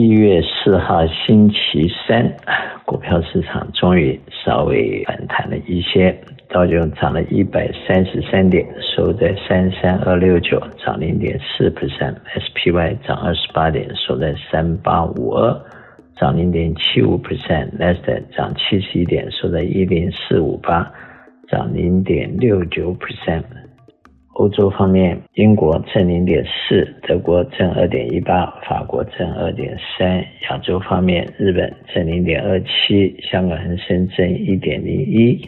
一月四号星期三，股票市场终于稍微反弹了一些，道琼涨了一百三十三点，收在三三二六九，涨零点四 percent；SPY 涨二十八点，收在三八五二，涨零点七五 percent；Nasdaq 涨七十一点，收在一零四五八，涨零点六九 percent。欧洲方面，英国正零点四，德国正二点一八，法国正二点三。亚洲方面，日本正零点二七，香港恒生正一点零一，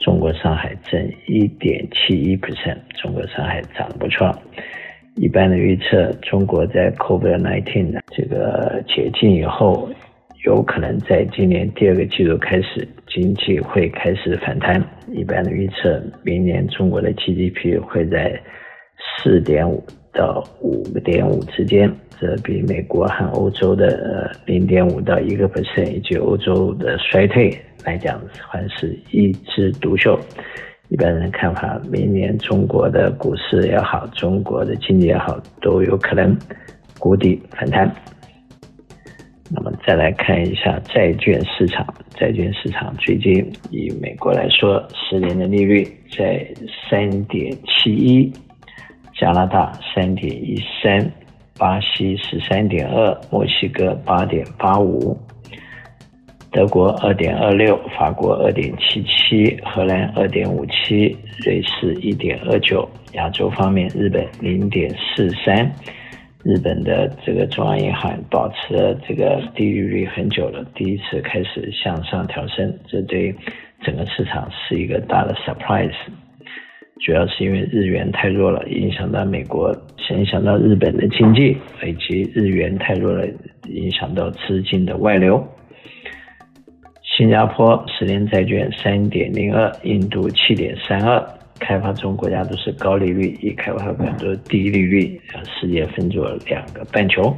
中国上海正一点七一 percent，中国上海涨不错。一般的预测，中国在 COVID-19 这个解禁以后。有可能在今年第二个季度开始，经济会开始反弹。一般的预测，明年中国的 GDP 会在四点五到五点五之间，这比美国和欧洲的零点五到一个 percent，以及欧洲的衰退来讲，还是一枝独秀。一般人看法，明年中国的股市也好，中国的经济也好，都有可能谷底反弹。再来看一下债券市场，债券市场最近以美国来说，十年的利率在三点七一，加拿大三点一三，巴西十三点二，墨西哥八点八五，德国二点二六，法国二点七七，荷兰二点五七，瑞士一点二九。亚洲方面，日本零点四三。日本的这个中央银行保持了这个低利率很久了，第一次开始向上调升，这对整个市场是一个大的 surprise。主要是因为日元太弱了，影响到美国，影响到日本的经济，以及日元太弱了，影响到资金的外流。新加坡十年债券三点零二，印度七点三二。开发中国家都是高利率，一开发国家都是低利率，世界分作两个半球。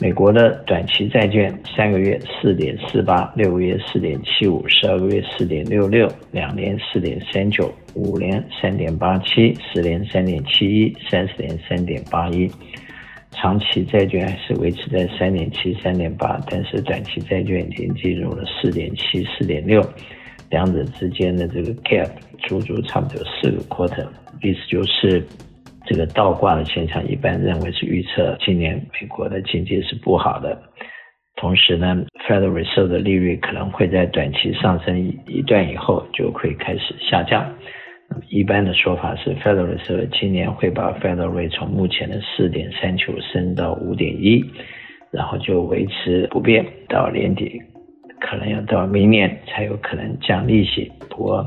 美国的短期债券三个月四点四八，六个月四点七五，十二个月四点六六，两年四点三九，五年三点八七，十年三点七一，三十年三点八一。长期债券还是维持在三点七、三点八，但是短期债券已经进入了四点七、四点六。两者之间的这个 gap 足足差不多四个 quarter，意思就是这个倒挂的现象，一般认为是预测今年美国的经济是不好的。同时呢，Federal Reserve 的利率可能会在短期上升一段以后就会开始下降。那么一般的说法是，Federal Reserve 今年会把 Federal Rate 从目前的四点三九升到五点一，然后就维持不变到年底。可能要到明年才有可能降利息，不过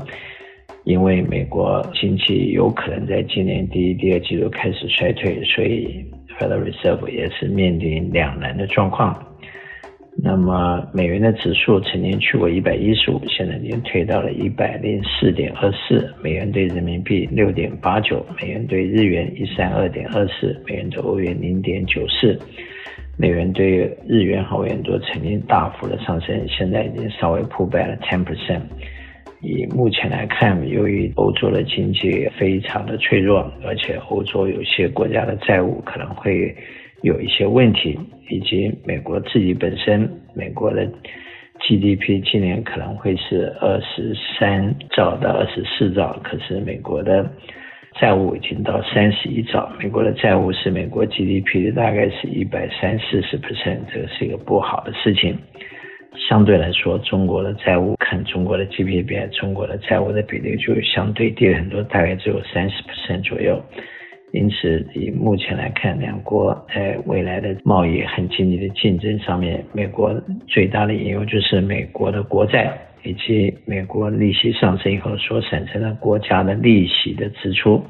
因为美国经济有可能在今年第一、第二季度开始衰退，所以 Federal Reserve 也是面临两难的状况。那么美元的指数曾经去过一百一十五，现在已经退到了一百零四点二四，美元兑人民币六点八九，美元兑日元一三二点二四，美元兑欧元零点九四。美元对日元和欧元都曾经大幅的上升，现在已经稍微破败了 ten percent。以目前来看，由于欧洲的经济非常的脆弱，而且欧洲有些国家的债务可能会有一些问题，以及美国自己本身，美国的 GDP 今年可能会是二十三兆到二十四兆，可是美国的。债务已经到三十一兆，美国的债务是美国 GDP 的大概是一百三四十 percent，这个是一个不好的事情。相对来说，中国的债务看中国的 GDP，中国的债务的比例就相对低很多，大概只有三十 percent 左右。因此，以目前来看，两国在未来的贸易和经济的竞争上面，美国最大的隐忧就是美国的国债。以及美国利息上升以后所产生的国家的利息的支出，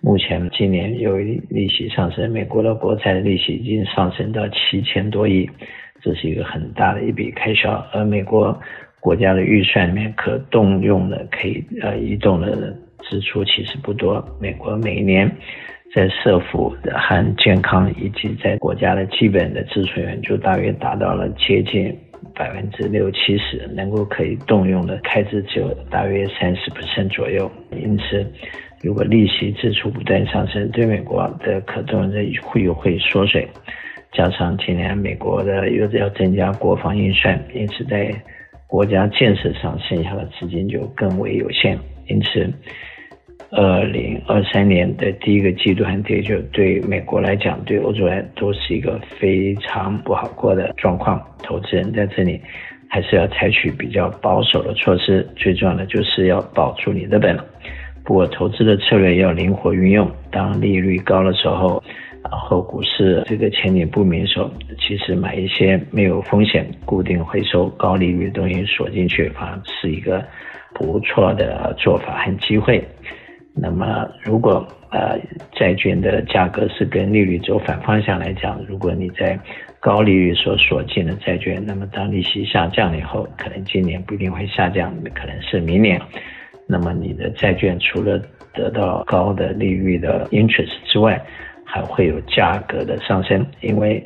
目前今年由于利息上升，美国的国债的利息已经上升到七千多亿，这是一个很大的一笔开销。而美国国家的预算里面可动用的、可以呃移动的支出其实不多。美国每年在社福和健康以及在国家的基本的支出源就大约达到了接近。百分之六七十能够可以动用的开支只有大约三十 percent 左右，因此如果利息支出不断上升，对美国的可动的会有会缩水，加上今年美国的又要增加国防预算，因此在国家建设上剩下的资金就更为有限，因此，二零二三年的第一个季度和第二季度对美国来讲，对欧洲来都是一个非常不好过的状况，投资人在这里还是要采取比较保守的措施，最重要的就是要保住你的本。不过，投资的策略要灵活运用。当利率高的时候，然后股市这个前景不明的时候，其实买一些没有风险、固定回收、高利率的东西锁进去，反而是一个不错的做法和机会。那么，如果呃债券的价格是跟利率走反方向来讲，如果你在高利率所锁进的债券，那么当利息下降了以后，可能今年不一定会下降，可能是明年。那么你的债券除了得到高的利率的 interest 之外，还会有价格的上升，因为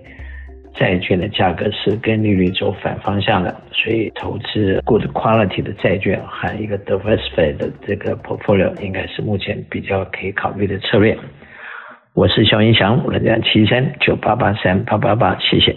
债券的价格是跟利率走反方向的，所以投资 good quality 的债券和一个 diversified 的这个 portfolio 应该是目前比较可以考虑的策略。我是肖云祥，我的七三九八八三八八八，谢谢。